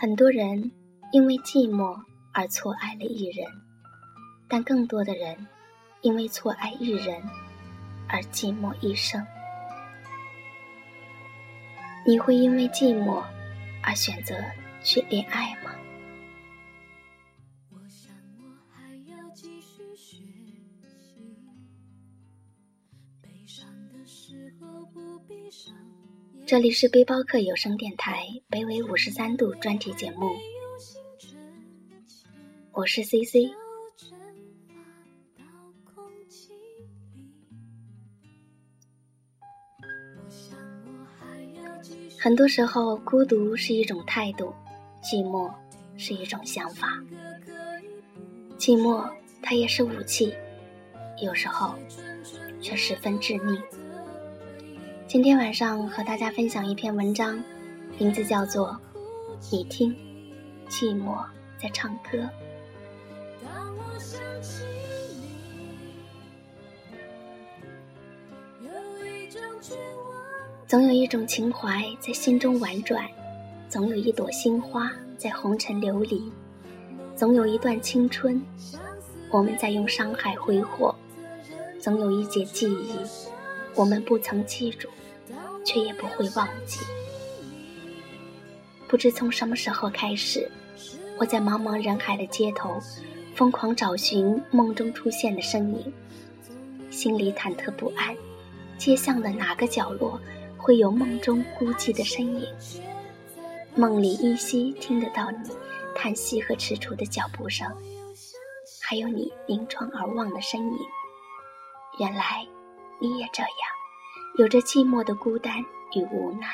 很多人因为寂寞而错爱了一人，但更多的人因为错爱一人而寂寞一生。你会因为寂寞而选择去恋爱吗？这里是背包客有声电台北纬五十三度专题节目，我是 C C。很多时候，孤独是一种态度，寂寞是一种想法。寂寞它也是武器，有时候却十分致命。今天晚上和大家分享一篇文章，名字叫做《你听，寂寞在唱歌》。总有一种情怀在心中婉转，总有一朵心花在红尘流离，总有一段青春，我们在用伤害挥霍，总有一截记忆，我们不曾记住。却也不会忘记。不知从什么时候开始，我在茫茫人海的街头，疯狂找寻梦中出现的身影，心里忐忑不安。街巷的哪个角落会有梦中孤寂的身影？梦里依稀听得到你叹息和踟蹰的脚步声，还有你临窗而望的身影。原来你也这样。有着寂寞的孤单与无奈。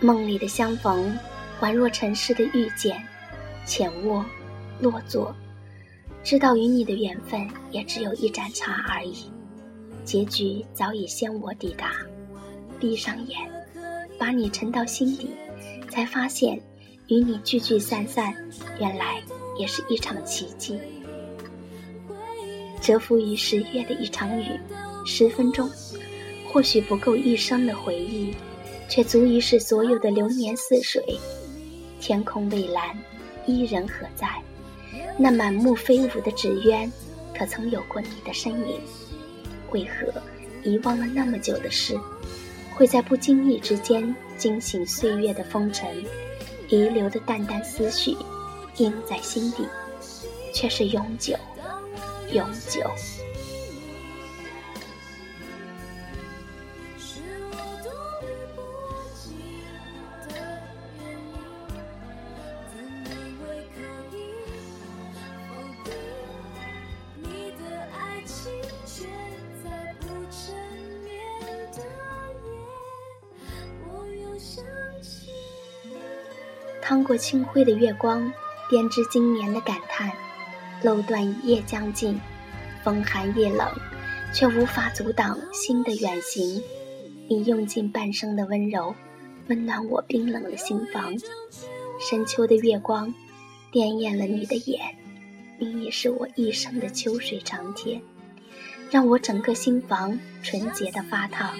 梦里的相逢，宛若尘世的遇见，浅卧，落座，知道与你的缘分也只有一盏茶而已。结局早已先我抵达，闭上眼，把你沉到心底，才发现。与你聚聚散散，原来也是一场奇迹。蛰伏于十月的一场雨，十分钟，或许不够一生的回忆，却足以使所有的流年似水。天空蔚蓝，伊人何在？那满目飞舞的纸鸢，可曾有过你的身影？为何遗忘了那么久的事，会在不经意之间惊醒岁月的风尘？遗留的淡淡思绪，印在心底，却是永久，永久。趟过清辉的月光，编织今年的感叹。漏断一夜将尽，风寒夜冷，却无法阻挡心的远行。你用尽半生的温柔，温暖我冰冷的心房。深秋的月光，点艳了你的眼。你也是我一生的秋水长天，让我整个心房纯洁的发烫。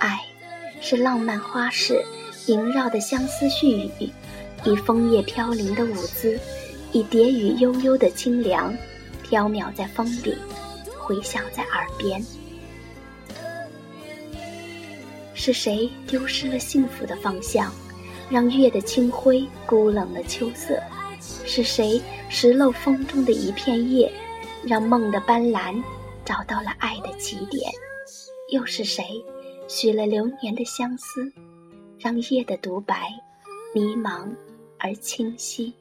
爱，是浪漫花式。萦绕的相思絮语，以枫叶飘零的舞姿，以蝶语悠悠的清凉，飘渺在风里，回响在耳边。是谁丢失了幸福的方向，让月的清辉孤冷了秋色？是谁拾漏风中的一片叶，让梦的斑斓找到了爱的起点？又是谁许了流年的相思？让夜的独白迷茫而清晰。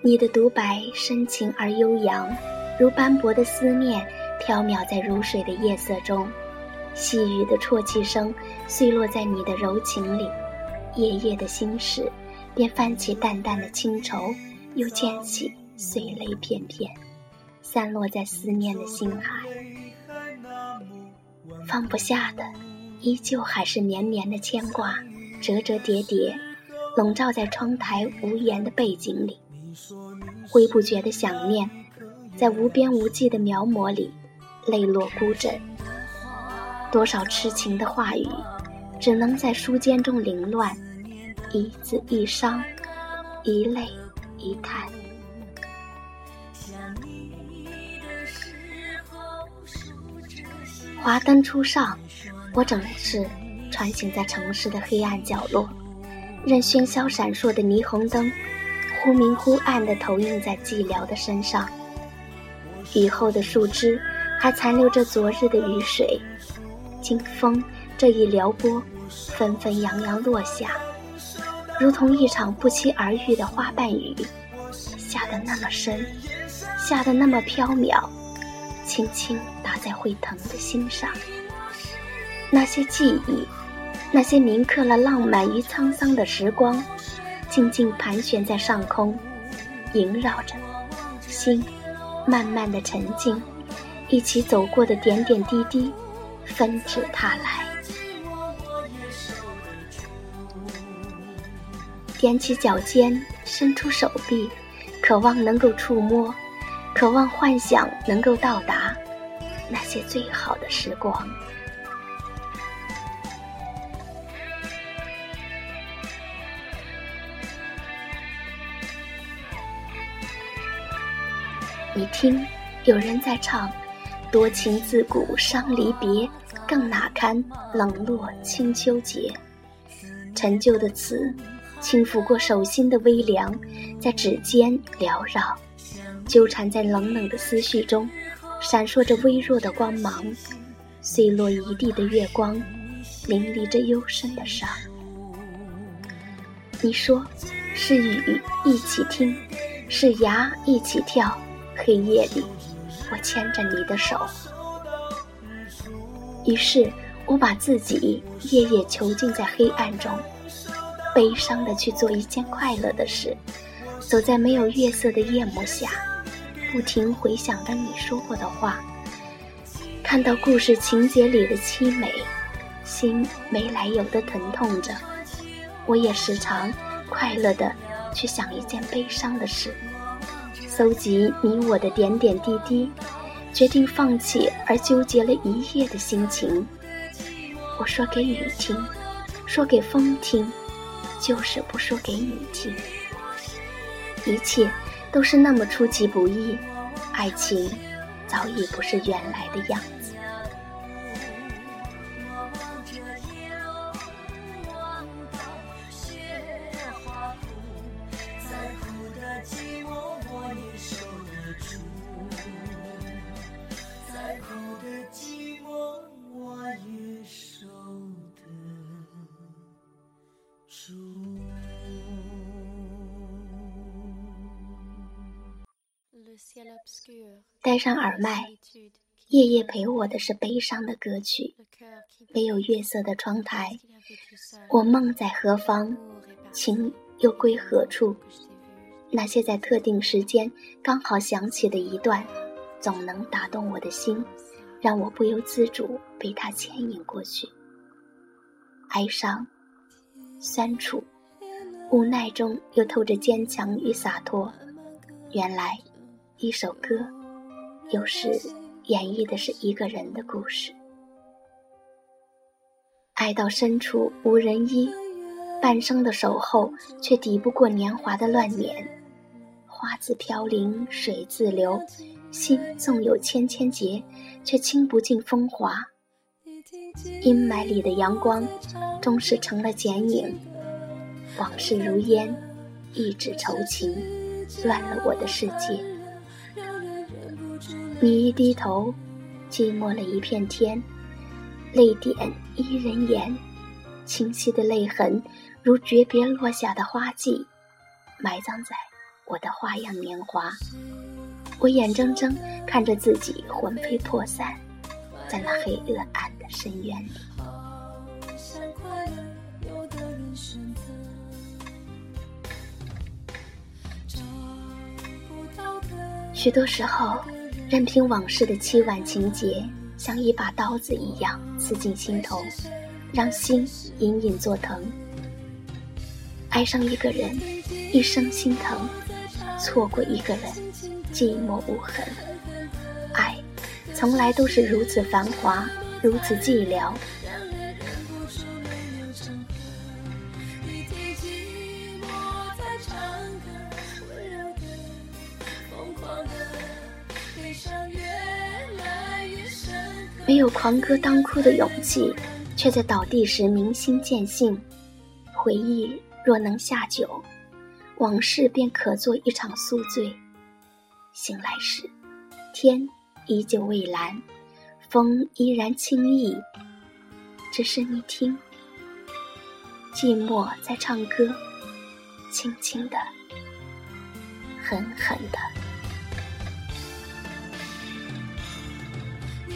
你的独白深情而悠扬，如斑驳的思念，飘渺在如水的夜色中。细雨的啜泣声碎落在你的柔情里，夜夜的心事便泛起淡淡的清愁，又溅起碎泪片片。散落在思念的星海。放不下的，依旧还是绵绵的牵挂，折折叠叠，笼罩在窗台无言的背景里。挥不绝的想念，在无边无际的描摹里，泪落孤枕。多少痴情的话语，只能在书间中凌乱，一字一伤，一泪一叹。华灯初上，我整是穿行在城市的黑暗角落，任喧嚣闪烁的霓虹灯忽明忽暗地投映在寂寥的身上。雨后的树枝还残留着昨日的雨水，经风这一撩拨，纷纷扬扬落下，如同一场不期而遇的花瓣雨，下得那么深，下得那么飘渺。轻轻打在会疼的心上，那些记忆，那些铭刻了浪漫与沧桑的时光，静静盘旋在上空，萦绕着心，慢慢的沉静，一起走过的点点滴滴，纷至沓来。踮起脚尖，伸出手臂，渴望能够触摸。渴望幻想能够到达那些最好的时光。你听，有人在唱：“多情自古伤离别，更哪堪冷落清秋节。”陈旧的词，轻抚过手心的微凉，在指尖缭绕。纠缠在冷冷的思绪中，闪烁着微弱的光芒，碎落一地的月光，淋漓着幽深的伤。你说，是雨一起听，是牙一起跳。黑夜里，我牵着你的手。于是，我把自己夜夜囚禁在黑暗中，悲伤的去做一件快乐的事，走在没有月色的夜幕下。不停回想着你说过的话，看到故事情节里的凄美，心没来由的疼痛着。我也时常快乐的去想一件悲伤的事，搜集你我的点点滴滴，决定放弃而纠结了一夜的心情。我说给雨听，说给风听，就是不说给你听。一切。都是那么出其不意，爱情早已不是原来的样子。戴上耳麦，夜夜陪我的是悲伤的歌曲。没有月色的窗台，我梦在何方？情又归何处？那些在特定时间刚好响起的一段，总能打动我的心，让我不由自主被它牵引过去。哀伤、酸楚、无奈中又透着坚强与洒脱。原来。一首歌，有时演绎的是一个人的故事。爱到深处无人依，半生的守候却抵不过年华的乱年。花自飘零水自流，心纵有千千结，却清不尽风华。阴霾里的阳光，终是成了剪影。往事如烟，一纸愁情，乱了我的世界。你一低头，寂寞了一片天，泪点依人眼，清晰的泪痕如诀别落下的花季，埋葬在我的花样年华。我眼睁睁看着自己魂飞魄散，在那黑恶暗的深渊里。许多时候。任凭往事的凄婉情节像一把刀子一样刺进心头，让心隐隐作疼。爱上一个人，一生心疼；错过一个人，寂寞无痕。爱，从来都是如此繁华，如此寂寥。没有狂歌当哭的勇气，却在倒地时明心见性。回忆若能下酒，往事便可做一场宿醉。醒来时，天依旧蔚蓝，风依然轻逸。只是你听，寂寞在唱歌，轻轻的，狠狠的。